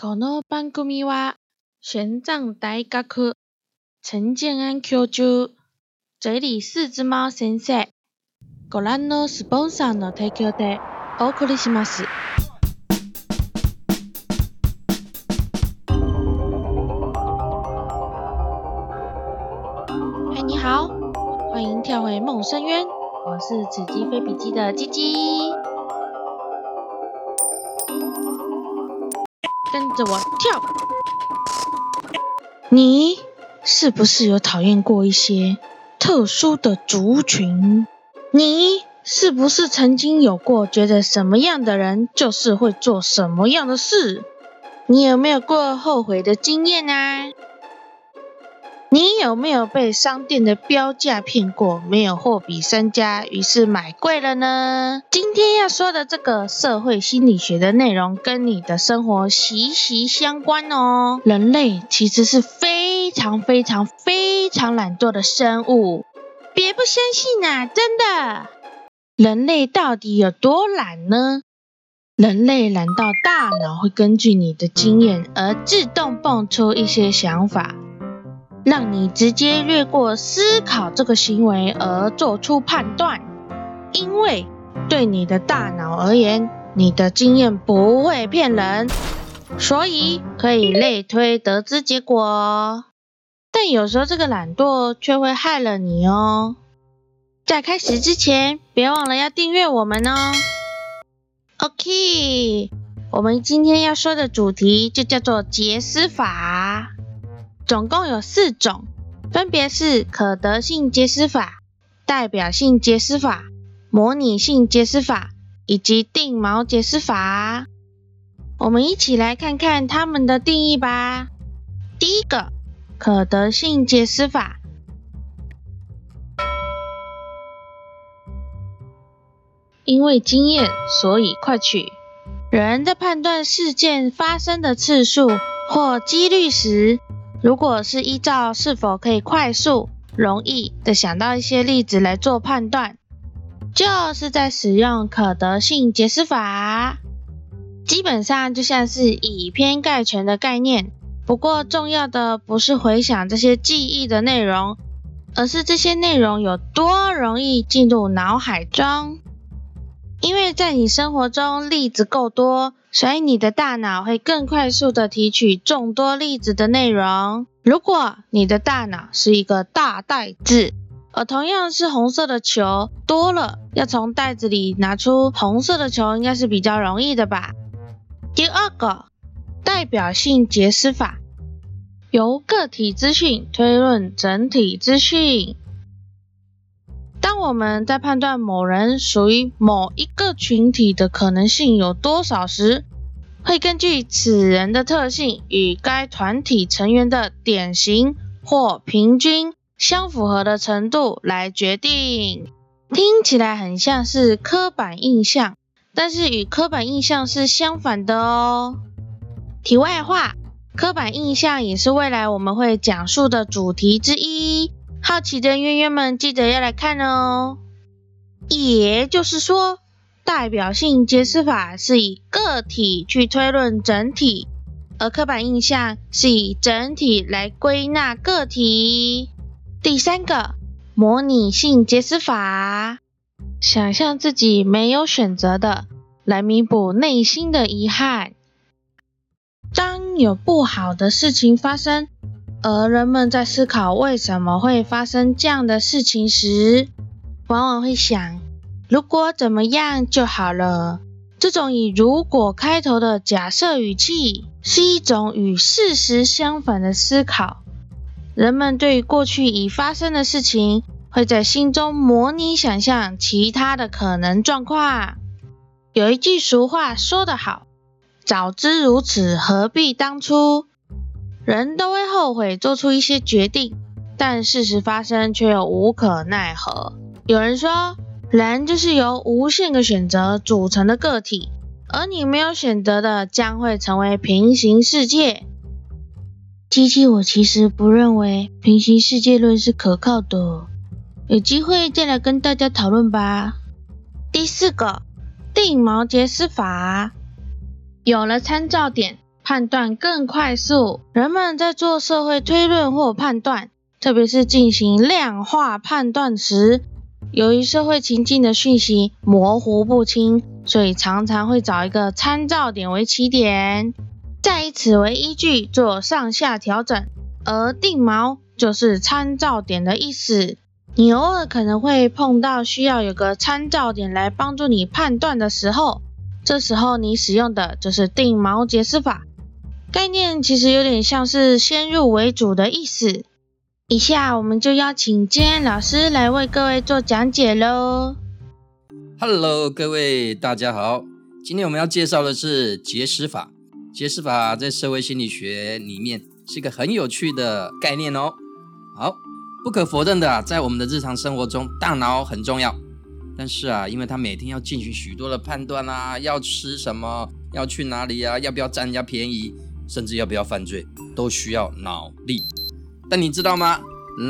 この番組は玄奘大学陳建安教授这里四只猫先生ご覧のスポンサーの提供でお送りします。嗨，你好，欢迎跳回梦深渊，我是此鸡飞笔记的鸡鸡， 跟着我跳。你是不是有讨厌过一些特殊的族群？你是不是曾经有过觉得什么样的人就是会做什么样的事？你有没有过后悔的经验啊？你有没有被商店的标价骗过？没有货比三家，于是买贵了呢？今天要说的这个社会心理学的内容，跟你的生活息息相关哦。人类其实是非常非常非常懒惰的生物，别不相信啊，真的。人类到底有多懒呢？人类懒到大脑会根据你的经验而自动蹦出一些想法。让你直接略过思考这个行为而做出判断，因为对你的大脑而言，你的经验不会骗人，所以可以类推得知结果。但有时候这个懒惰却会害了你哦。在开始之前，别忘了要订阅我们哦。OK，我们今天要说的主题就叫做杰思法。总共有四种，分别是可得性结思法、代表性结思法、模拟性结思法以及定锚结思法。我们一起来看看它们的定义吧。第一个，可得性结思法，因为经验，所以快取。人在判断事件发生的次数或几率时，如果是依照是否可以快速、容易的想到一些例子来做判断，就是在使用可得性解释法。基本上就像是以偏概全的概念。不过重要的不是回想这些记忆的内容，而是这些内容有多容易进入脑海中。因为在你生活中例子够多。所以你的大脑会更快速的提取众多例子的内容。如果你的大脑是一个大袋子，而同样是红色的球多了，要从袋子里拿出红色的球应该是比较容易的吧。第二个，代表性解释法，由个体资讯推论整体资讯。当我们在判断某人属于某一个群体的可能性有多少时，会根据此人的特性与该团体成员的典型或平均相符合的程度来决定。听起来很像是刻板印象，但是与刻板印象是相反的哦。题外话，刻板印象也是未来我们会讲述的主题之一。好奇的渊渊们，记得要来看哦。也就是说，代表性解释法是以个体去推论整体，而刻板印象是以整体来归纳个体。第三个，模拟性解释法，想象自己没有选择的，来弥补内心的遗憾。当有不好的事情发生。而人们在思考为什么会发生这样的事情时，往往会想：如果怎么样就好了。这种以“如果”开头的假设语气，是一种与事实相反的思考。人们对于过去已发生的事情，会在心中模拟想象其他的可能状况。有一句俗话说得好：“早知如此，何必当初。”人都会后悔做出一些决定，但事实发生却又无可奈何。有人说，人就是由无限个选择组成的个体，而你没有选择的将会成为平行世界。机器，我其实不认为平行世界论是可靠的，有机会再来跟大家讨论吧。第四个，定锚结思法，有了参照点。判断更快速。人们在做社会推论或判断，特别是进行量化判断时，由于社会情境的讯息模糊不清，所以常常会找一个参照点为起点，再以此为依据做上下调整。而定锚就是参照点的意思。你偶尔可能会碰到需要有个参照点来帮助你判断的时候，这时候你使用的就是定锚解释法。概念其实有点像是先入为主的意思。以下我们就邀请今天老师来为各位做讲解喽。Hello，各位大家好，今天我们要介绍的是结识法。结识法在社会心理学里面是一个很有趣的概念哦。好，不可否认的啊，在我们的日常生活中，大脑很重要。但是啊，因为它每天要进行许多的判断啊，要吃什么，要去哪里啊，要不要占人家便宜，甚至要不要犯罪，都需要脑力。但你知道吗？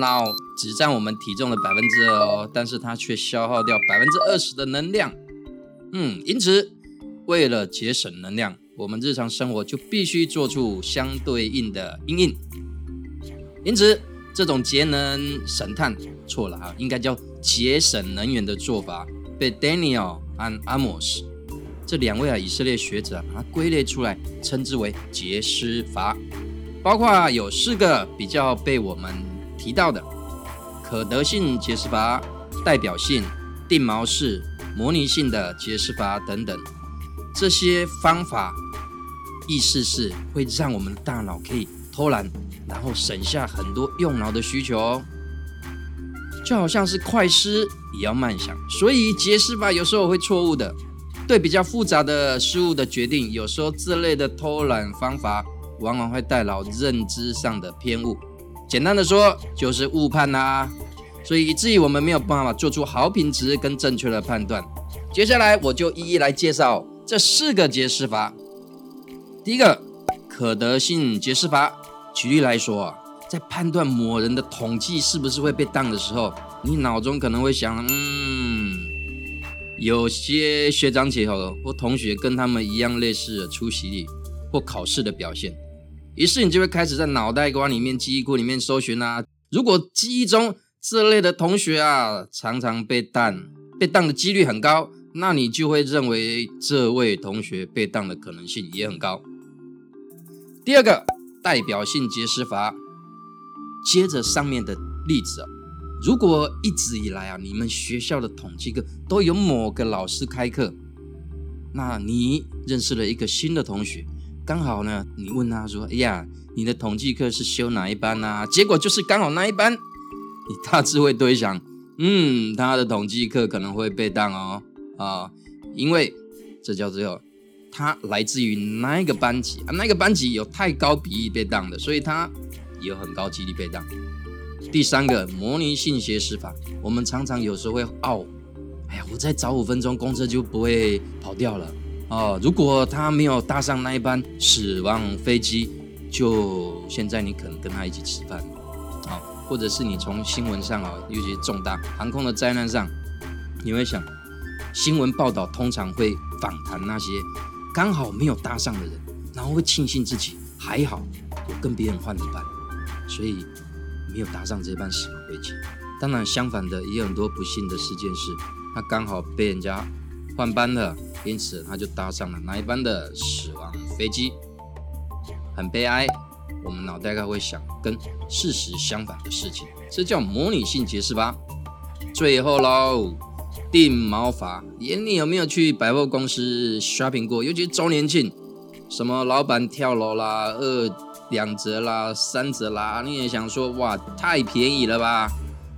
脑只占我们体重的百分之二哦，但是它却消耗掉百分之二十的能量。嗯，因此为了节省能量，我们日常生活就必须做出相对应的应应。因此，这种节能神探错了哈，应该叫节省能源的做法，被 Daniel and Amos 这两位啊以色列学者啊把它归类出来，称之为节师法。包括有四个比较被我们提到的可得性解释法、代表性、定锚式、模拟性的解释法等等。这些方法意思是会让我们大脑可以偷懒，然后省下很多用脑的需求。就好像是快思也要慢想，所以解释法有时候会错误的。对比较复杂的事物的决定，有时候这类的偷懒方法。往往会带来认知上的偏误，简单的说就是误判啦，所以以至于我们没有办法做出好品质跟正确的判断。接下来我就一一来介绍这四个解释法。第一个可得性解释法，举例来说，在判断某人的统计是不是会被当的时候，你脑中可能会想，嗯，有些学长姐或同学跟他们一样类似的出席率或考试的表现。于是你就会开始在脑袋瓜里面、记忆库里面搜寻啊。如果记忆中这类的同学啊常常被当，被当的几率很高，那你就会认为这位同学被当的可能性也很高。第二个代表性解释法，接着上面的例子，如果一直以来啊你们学校的统计课都有某个老师开课，那你认识了一个新的同学。刚好呢，你问他说：“哎呀，你的统计课是修哪一班啊？”结果就是刚好那一班，你大致会推想，嗯，他的统计课可能会被当哦，啊，因为这叫做他来自于那一个班级啊，那个班级有太高比例被当的，所以他有很高几率被当。第三个模拟性学识法，我们常常有时候会傲，哎呀，我再早五分钟，公车就不会跑掉了。哦，如果他没有搭上那一班死亡飞机，就现在你可能跟他一起吃饭，好，或者是你从新闻上啊，尤其重大航空的灾难上，你会想，新闻报道通常会访谈那些刚好没有搭上的人，然后会庆幸自己还好，我跟别人换了班，所以没有搭上这班死亡飞机。当然，相反的也有很多不幸的事件是，他刚好被人家。换班了，因此他就搭上了那一班的死亡飞机，很悲哀。我们脑袋该会想跟事实相反的事情，这叫模拟性解释吧。最后喽，定毛法，眼你有没有去百货公司 shopping 过？尤其周年庆，什么老板跳楼啦，二两折啦，三折啦，你也想说哇，太便宜了吧？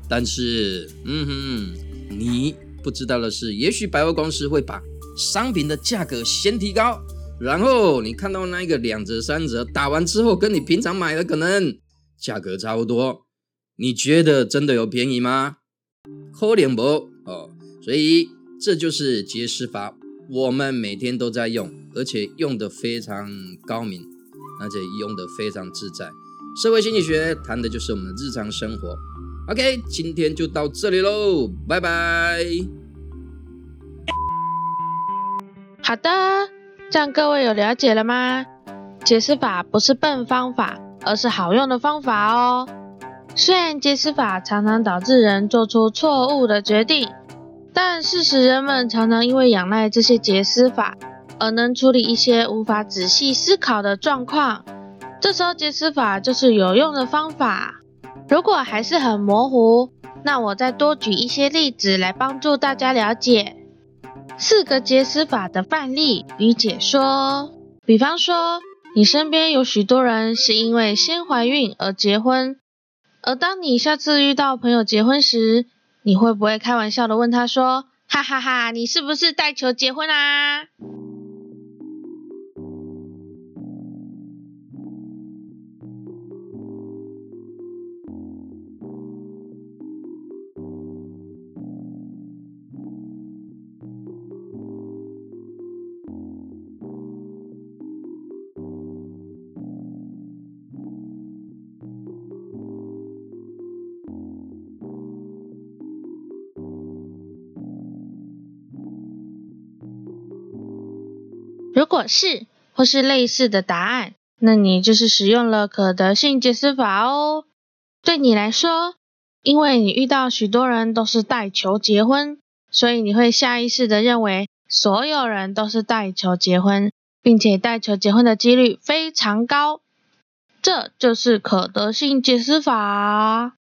但是，嗯哼，你。不知道的是，也许百货公司会把商品的价格先提高，然后你看到那个两折、三折打完之后，跟你平常买的可能价格差不多，你觉得真的有便宜吗？可怜不哦，所以这就是节食法，我们每天都在用，而且用的非常高明，而且用的非常自在。社会心理学谈的就是我们的日常生活。OK，今天就到这里喽，拜拜。好的，这样各位有了解了吗？解释法不是笨方法，而是好用的方法哦。虽然解释法常常导致人做出错误的决定，但事实人们常常因为仰赖这些解释法，而能处理一些无法仔细思考的状况。这时候解释法就是有用的方法。如果还是很模糊，那我再多举一些例子来帮助大家了解四个解释法的范例与解说。比方说，你身边有许多人是因为先怀孕而结婚。而当你下次遇到朋友结婚时，你会不会开玩笑的问他说：“哈哈哈，你是不是带球结婚啊？”如果是或是类似的答案，那你就是使用了可得性解释法哦。对你来说，因为你遇到许多人都是带球结婚，所以你会下意识的认为所有人都是带球结婚，并且带球结婚的几率非常高。这就是可得性解释法。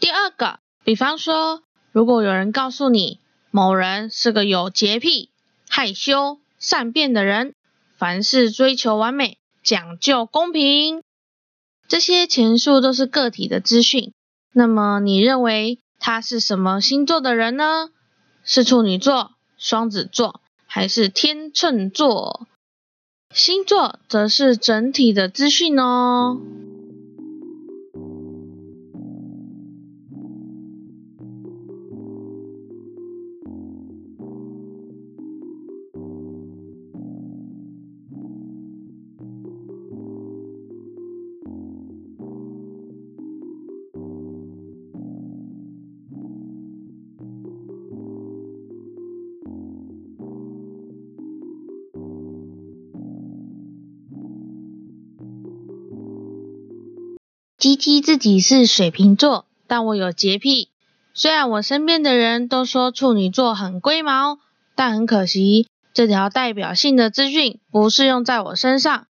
第二个，比方说，如果有人告诉你某人是个有洁癖、害羞、善变的人。凡事追求完美，讲究公平，这些前述都是个体的资讯。那么，你认为他是什么星座的人呢？是处女座、双子座，还是天秤座？星座则是整体的资讯哦。鸡鸡自己是水瓶座，但我有洁癖。虽然我身边的人都说处女座很龟毛，但很可惜，这条代表性的资讯不适用在我身上。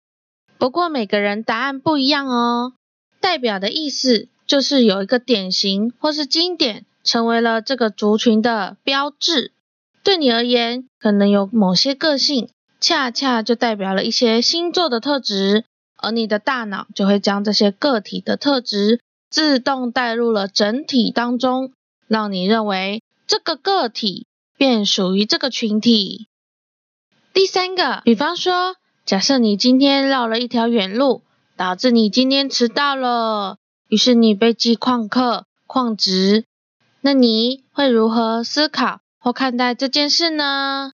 不过每个人答案不一样哦。代表的意思就是有一个典型或是经典，成为了这个族群的标志。对你而言，可能有某些个性，恰恰就代表了一些星座的特质。而你的大脑就会将这些个体的特质自动带入了整体当中，让你认为这个个体便属于这个群体。第三个，比方说，假设你今天绕了一条远路，导致你今天迟到了，于是你被记旷课、旷职，那你会如何思考或看待这件事呢？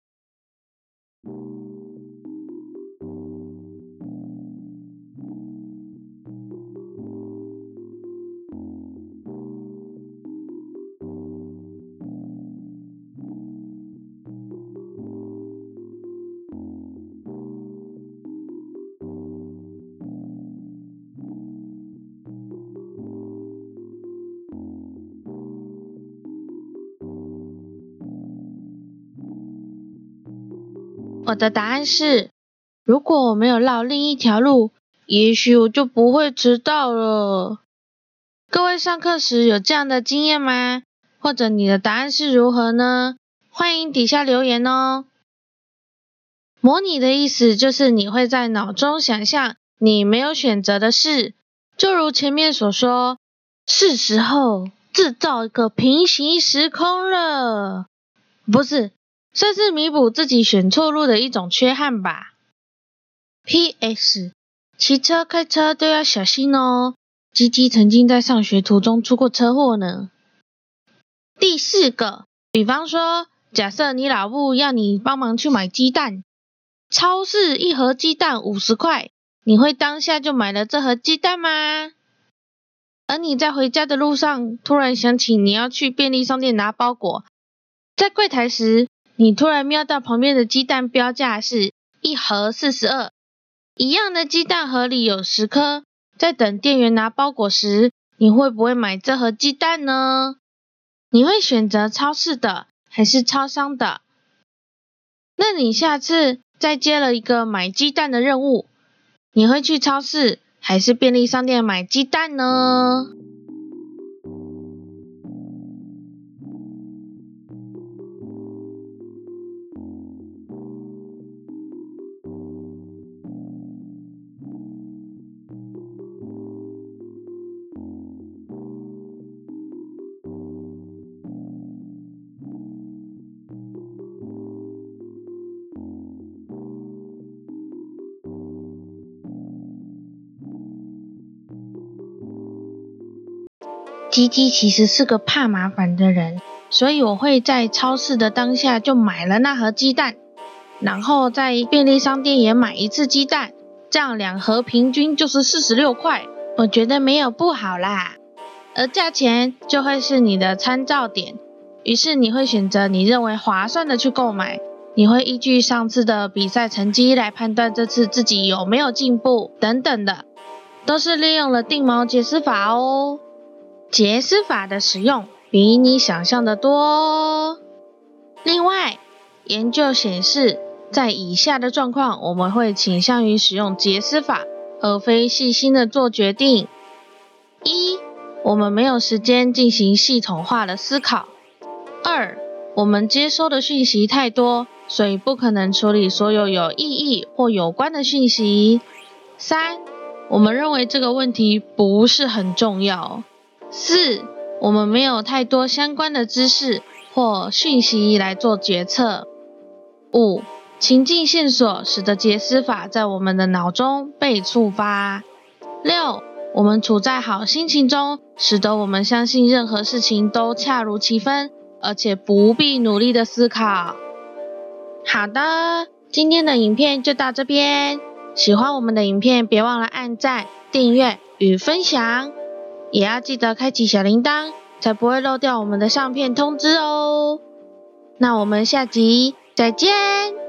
我的答案是：如果我没有绕另一条路，也许我就不会迟到了。各位上课时有这样的经验吗？或者你的答案是如何呢？欢迎底下留言哦。模拟的意思就是你会在脑中想象你没有选择的事，就如前面所说，是时候制造一个平行时空了。不是。算是弥补自己选错路的一种缺憾吧。P.S. 骑车开车都要小心哦。鸡鸡曾经在上学途中出过车祸呢。第四个，比方说，假设你老母要你帮忙去买鸡蛋，超市一盒鸡蛋五十块，你会当下就买了这盒鸡蛋吗？而你在回家的路上，突然想起你要去便利商店拿包裹，在柜台时。你突然瞄到旁边的鸡蛋标价是一盒四十二，一样的鸡蛋盒里有十颗，在等店员拿包裹时，你会不会买这盒鸡蛋呢？你会选择超市的还是超商的？那你下次再接了一个买鸡蛋的任务，你会去超市还是便利商店买鸡蛋呢？鸡鸡其实是个怕麻烦的人，所以我会在超市的当下就买了那盒鸡蛋，然后在便利商店也买一次鸡蛋，这样两盒平均就是四十六块，我觉得没有不好啦。而价钱就会是你的参照点，于是你会选择你认为划算的去购买，你会依据上次的比赛成绩来判断这次自己有没有进步等等的，都是利用了定锚解释法哦。杰斯法的使用比你想象的多。另外，研究显示，在以下的状况，我们会倾向于使用杰斯法，而非细心的做决定。一，我们没有时间进行系统化的思考。二，我们接收的讯息太多，所以不可能处理所有有意义或有关的讯息。三，我们认为这个问题不是很重要。四，我们没有太多相关的知识或讯息来做决策。五，情境线索使得杰斯法在我们的脑中被触发。六，我们处在好心情中，使得我们相信任何事情都恰如其分，而且不必努力的思考。好的，今天的影片就到这边。喜欢我们的影片，别忘了按赞、订阅与分享。也要记得开启小铃铛，才不会漏掉我们的上片通知哦。那我们下集再见。